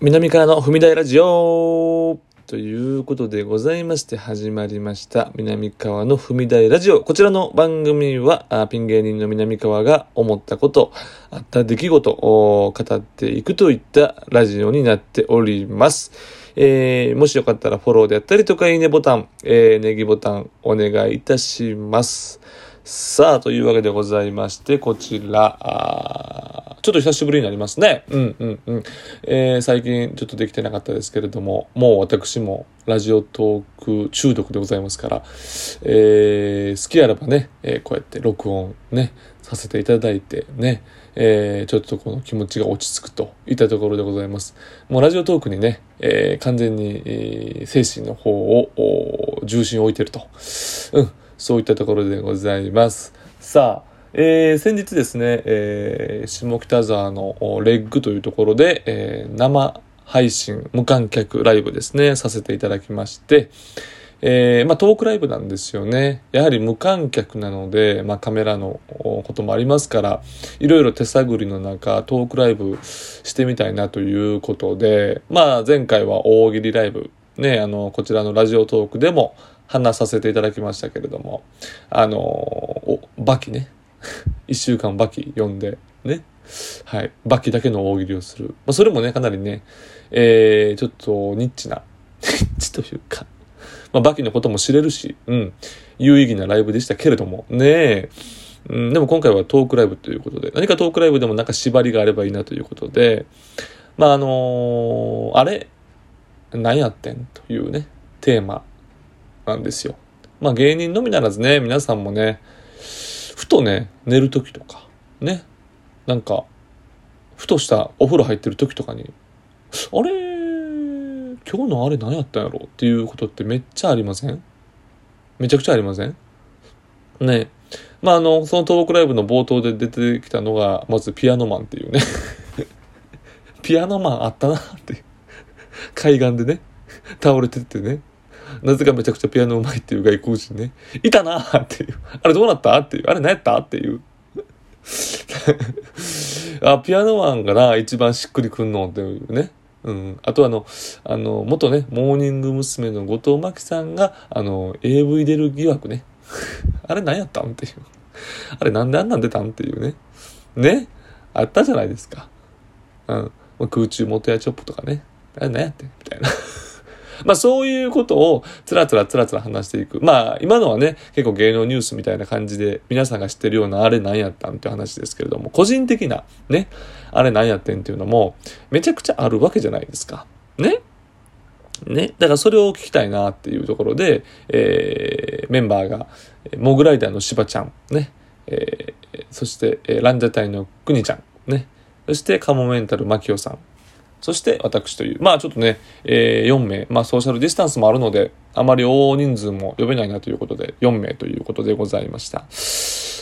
南からの踏み台ラジオということでございまして始まりました南川の踏み台ラジオ。こちらの番組はピン芸人の南川が思ったこと、あった出来事を語っていくといったラジオになっております。えー、もしよかったらフォローであったりとかいいねボタン、えー、ネギボタンお願いいたします。さあ、というわけでございまして、こちら、ちょっと久しぶりになりますね。うんうんうん。えー、最近ちょっとできてなかったですけれども、もう私もラジオトーク中毒でございますから、えー、好きあらばね、えー、こうやって録音ね、させていただいてね、えー、ちょっとこの気持ちが落ち着くといったところでございます。もうラジオトークにね、えー、完全に、えー、精神の方を重心を置いてると。うん、そういったところでございます。さあ、えー、先日ですね、えー、下北沢のレッグというところで、えー、生配信、無観客ライブですね、させていただきまして、えー、まあ、トークライブなんですよね。やはり無観客なので、まあ、カメラのこともありますから、いろいろ手探りの中、トークライブしてみたいなということで、まあ、前回は大喜利ライブ、ね、あの、こちらのラジオトークでも話させていただきましたけれども、あの、バキね、一週間バキ読んで、ね。はい。バキだけの大喜利をする。まあ、それもね、かなりね、えー、ちょっとニッチな、ニッチというか、まあ、バキのことも知れるし、うん、有意義なライブでしたけれども、ねえ、うん、でも今回はトークライブということで、何かトークライブでもなんか縛りがあればいいなということで、まあ、あのー、あれ、何やってんというね、テーマなんですよ。まあ芸人のみならずね、皆さんもね、ふとね、寝る時とか、ね、なんか、ふとしたお風呂入ってる時とかに、あれ、今日のあれ何やったんやろっていうことってめっちゃありません？めちゃくちゃありません？ね。まああの、そのトークライブの冒頭で出てきたのが、まずピアノマンっていうね。ピアノマンあったなって。海岸でね、倒れててね、なぜかめちゃくちゃピアノうまいっていう外国人ね。いたなっていう。あれどうなったっていう。あれ何やったっていう。あ、ピアノマンがな、一番しっくりくん。のっていうね。うん。あとあの、あの、元ね、モーニング娘。の後藤真希さん。が、あの、AV 出る疑惑ね。あれ何やったん。っていう。あれなん。であん。なん。出たん。っていうね。ねあったじゃないですか。うん。空中元やチョップとかね。あれ何やってみたいな。まあそういうことをつらつらつらつら話していく。まあ今のはね、結構芸能ニュースみたいな感じで皆さんが知ってるようなあれ何やったんっていう話ですけれども、個人的なね、あれ何やってんっていうのもめちゃくちゃあるわけじゃないですか。ね？ね？だからそれを聞きたいなっていうところで、えー、メンバーが、モグライダーのしばちゃん、ね？えー、そして、ランジャタイのくにちゃん、ね？そして、カモメンタルマキオさん、そして私という、まあちょっとね、えー、4名、まあソーシャルディスタンスもあるので、あまり大人数も呼べないなということで、4名ということでございました。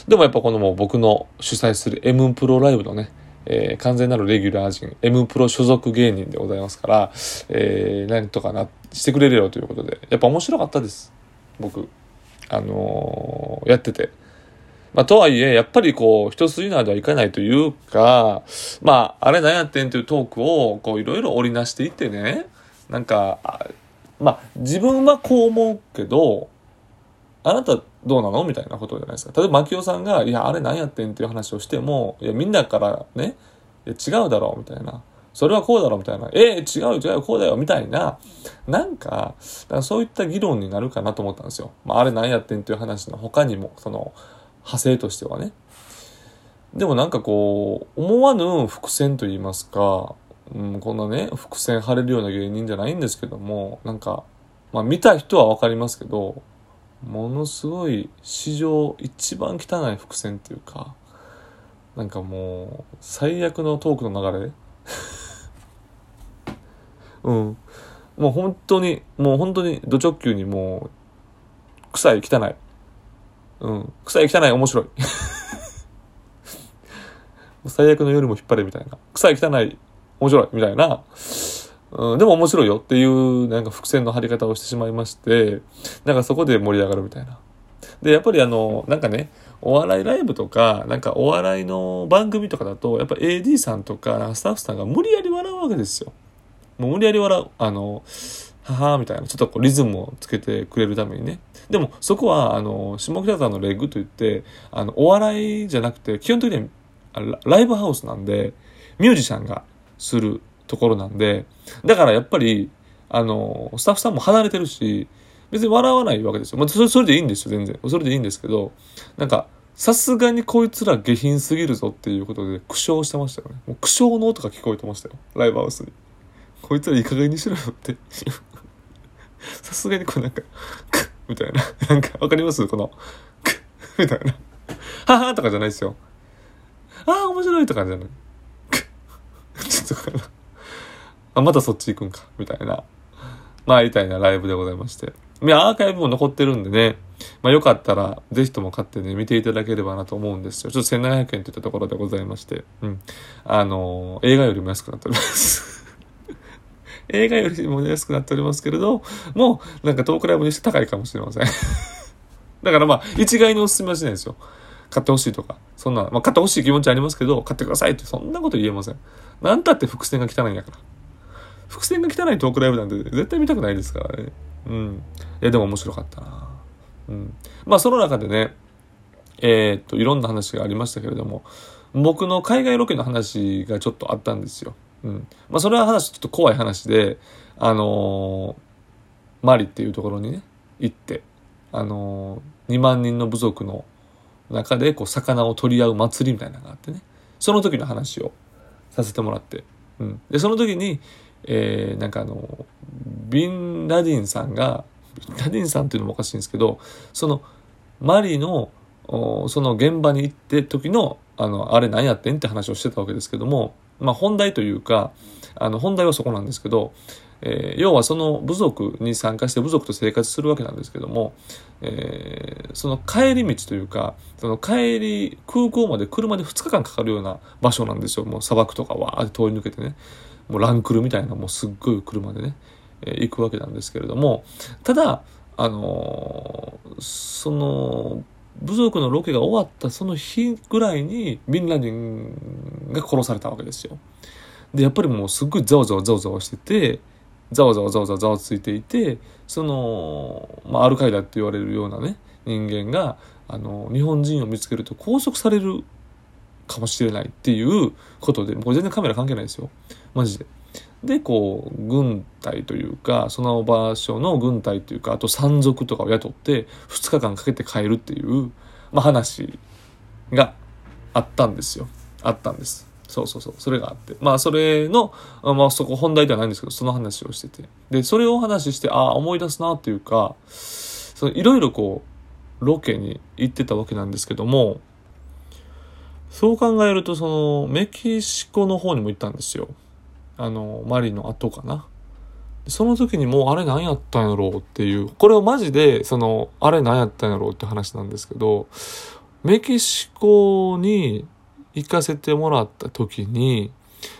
でもやっぱこのもう僕の主催する M プロライブのね、えー、完全なるレギュラー陣、M プロ所属芸人でございますから、えー、何とかな、してくれるよということで、やっぱ面白かったです。僕。あのー、やってて。まあ、とはいえ、やっぱりこう、一筋縄ではいかないというか、まあ、あれ何やってんというトークを、こう、いろいろ織りなしていってね、なんか、まあ、自分はこう思うけど、あなたどうなの？みたいなことじゃないですか。例えば、牧雄さんが、いや、あれ何やってんっていう話をしても、いや、みんなからね、いや、違うだろう、みたいな。それはこうだろう、みたいな。えー、違う、違う、こうだよ、みたいな。なんか、かそういった議論になるかなと思ったんですよ。まあ、あれ何やってんっていう話の他にも、その、派生としてはね。でもなんかこう、思わぬ伏線と言いますか、うん、こんなね、伏線張れるような芸人じゃないんですけども、なんか、まあ見た人はわかりますけど、ものすごい史上一番汚い伏線っていうか、なんかもう、最悪のトークの流れ うん。もう本当に、もう本当に、ド直球にもう、臭い、汚い。うん。臭い汚い面白い。最悪の夜も引っ張れみたいな。臭い汚い面白いみたいな。うん、でも面白いよっていうなんか伏線の張り方をしてしまいまして、なんかそこで盛り上がるみたいな。で、やっぱりあの、なんかね、お笑いライブとか、なんかお笑いの番組とかだと、やっぱ AD さんとかスタッフさんが無理やり笑うわけですよ。もう無理やり笑う、あの、ははみたいな、ちょっとこうリズムをつけてくれるためにね。でも、そこは、あの、下北沢のレッグといって、あの、お笑いじゃなくて、基本的にはライブハウスなんで、ミュージシャンがするところなんで、だからやっぱり、あの、スタッフさんも離れてるし、別に笑わないわけですよ。まあ、それそれでいいんですよ、全然。それでいいんですけど、なんか、さすがにこいつら下品すぎるぞっていうことで苦笑してましたよね。もう苦笑の音が聞こえてましたよ。ライブハウスに。こいつらいい加減にしろよって。さすがにこうなんか、クッみたいな。なんか、わかります？この、クッみたいな。ははとかじゃないですよ。ああ、面白いとかじゃない。クッちょっとかな。あ、またそっち行くんか。みたいな。まあ、みたいなライブでございまして。いや、アーカイブも残ってるんでね。まあ、よかったら、ぜひとも買ってね、見ていただければなと思うんですよ。ちょっと1700円といったところでございまして。うん。あのー、映画よりも安くなっております映画よりも安くなっておりますけれど、もう、なんかトークライブにして高いかもしれません だからまあ、一概にお勧めはしないですよ。買ってほしいとか。そんな、まあ、買ってほしい気持ちありますけど、買ってくださいって、そんなこと言えません。なんたって伏線が汚いんやから。伏線が汚いトークライブなんて絶対見たくないですからね。うん。いや、でも面白かったな。うん。まあ、その中でね、えー、っと、いろんな話がありましたけれども、僕の海外ロケの話がちょっとあったんですよ。うん。まあ、それは話、ちょっと怖い話で、あのー、マリっていうところにね、行って、あのー、2万人の部族の中で、こう、魚を取り合う祭りみたいなのがあってね、その時の話をさせてもらって、うん。で、その時に、えー、なんかあの、ビンラディンさんが、ビンラディンさんっていうのもおかしいんですけど、その、マリの、その現場に行って時の、あの、あれ何やってんって話をしてたわけですけども、まあ本題というか、あの、本題はそこなんですけど、えー、要はその部族に参加して部族と生活するわけなんですけども、えー、その帰り道というか、その帰り、空港まで車で2日間かかるような場所なんですよ。もう砂漠とかわーって通り抜けてね。もうランクルみたいな、もうすっごい車でね、えー、行くわけなんですけれども、ただ、あのー、その、部族のロケが終わったその日ぐらいにビンラディンが殺されたわけですよ。で、やっぱりもうすっごいざわざわざわざわしてて、ざわざわざわざわざわついていて、その、まあ、アルカイダって言われるようなね、人間が、あの、日本人を見つけると拘束されるかもしれないっていうことで、もう全然カメラ関係ないですよ。マジで。で、こう、軍隊というか、その場所の軍隊というか、あと山賊とかを雇って、2日間かけて帰るっていう、まあ話があったんですよ。あったんです。そうそうそう。それがあって。まあ、それの、まあ、そこ本題ではないんですけど、その話をしてて。で、それをお話しして、ああ、思い出すなっていうか、いろいろこう、ロケに行ってたわけなんですけども、そう考えると、その、メキシコの方にも行ったんですよ。あの、マリの後かな。その時にもうあれ何やったんやろうっていう、これをマジで、その、あれ何やったんやろうって話なんですけど、メキシコに行かせてもらった時に、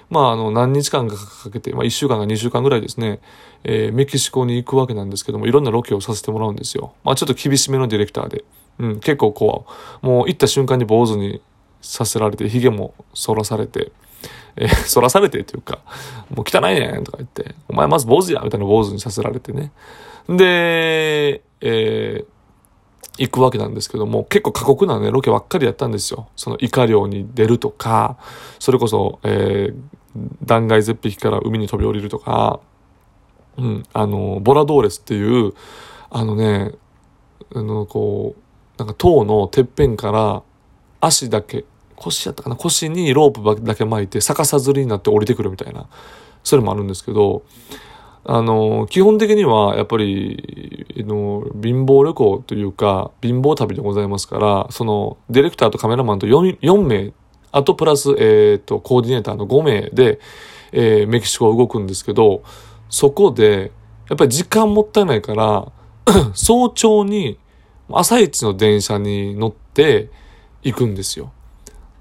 まあ、あの、何日間かかけて、まあ、1週間か2週間ぐらいですね、えー、メキシコに行くわけなんですけども、いろんなロケをさせてもらうんですよ。まあ、ちょっと厳しめのディレクターで。うん、結構こう、もう行った瞬間に坊主にさせられて、髭も剃らされて、えー、反らされてというか、もう汚いねんとか言って、お前まず坊主やみたいな坊主にさせられてね。で、えー、行くわけなんですけども、結構過酷なね、ロケばっかりやったんですよ。そのイカ漁に出るとか、それこそ、えー、断崖絶壁から海に飛び降りるとか、うん、あの、ボラドーレスっていう、あのね、あの、こう、なんか塔のてっぺんから足だけ、腰やったかな？腰にロープだけ巻いて逆さずりになって降りてくるみたいな、それもあるんですけど、あの、基本的にはやっぱり、の貧乏旅行というか、貧乏旅でございますから、その、ディレクターとカメラマンと 4, 4名、あとプラス、えっ、ー、と、コーディネーターの5名で、えー、メキシコは動くんですけど、そこで、やっぱり時間もったいないから、早朝に朝一の電車に乗って行くんですよ。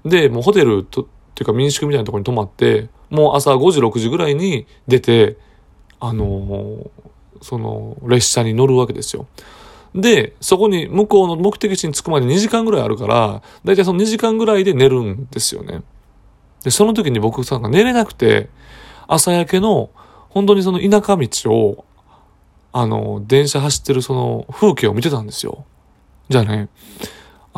で、もうホテルと、っていうか民宿みたいなところに泊まって、もう朝5時、6時ぐらいに出て、あのー、その、列車に乗るわけですよ。で、そこに向こうの目的地に着くまで2時間ぐらいあるから、だいたいその2時間ぐらいで寝るんですよね。で、その時に僕さんが、寝れなくて、朝焼けの、本当にその田舎道を、あの、電車走ってるその風景を見てたんですよ。じゃあね、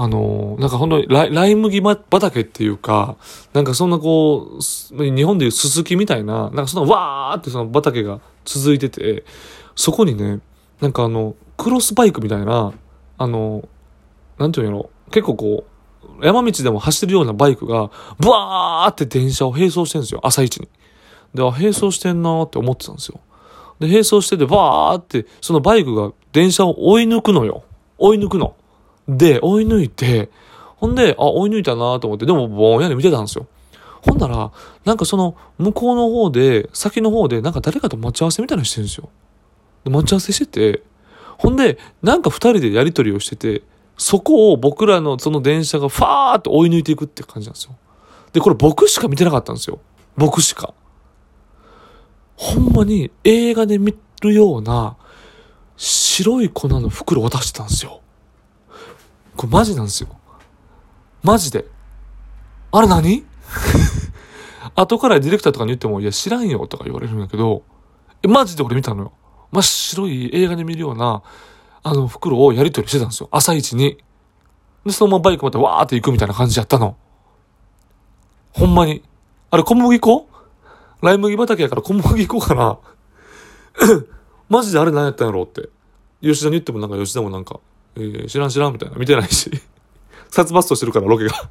あの、なんか本当にライライ麦畑っていうか、なんかそんなこう、日本でいうススキみたいな、なんかそのわーってその畑が続いてて、そこにね、なんかあの、クロスバイクみたいな、あの、なんていうの、結構こう、山道でも走ってるようなバイクが、ブワーって電車を並走してるんですよ、朝一に。で、あ、並走してんなーって思ってたんですよ。で、並走してて、バーって、そのバイクが電車を追い抜くのよ。追い抜くの。で、追い抜いて、ほんで、あ、追い抜いたなと思って、でもぼんやり見てたんですよ。ほんなら、なんかその、向こうの方で、先の方で、なんか誰かと待ち合わせみたいなのしてるんですよ。で、待ち合わせしてて、ほんで、なんか二人でやりとりをしてて、そこを僕らのその電車がファーって追い抜いていくって感じなんですよ。で、これ僕しか見てなかったんですよ。僕しか。ほんまに映画で見るような白い粉の袋を渡してたんですよ。これマジなんですよ。マジで。あれ何？後からディレクターとかに言っても、いや知らんよとか言われるんだけど、え、マジで俺見たのよ。真っ白い映画で見るような、あの袋をやり取りしてたんですよ。朝一に。で、そのままバイクまたわーって行くみたいな感じやったの。ほんまに。あれ小麦粉？ライ麦畑やから小麦粉かな？マジであれ何やったんやろって。吉田に言ってもなんか吉田もなんか、えー、知らん知らんみたいな。見てないし。殺伐としてるから、ロケが。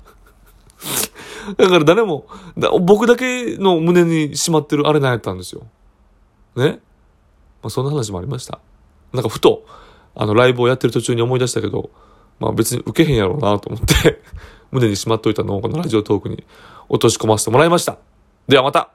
だから誰も、だ僕だけの胸にしまってるあれ何やったんですよ。ね？まあそんな話もありました。なんかふと、あのライブをやってる途中に思い出したけど、まあ別に受けへんやろうなと思って 胸にしまっといたのをこのラジオトークに落とし込ませてもらいました。ではまた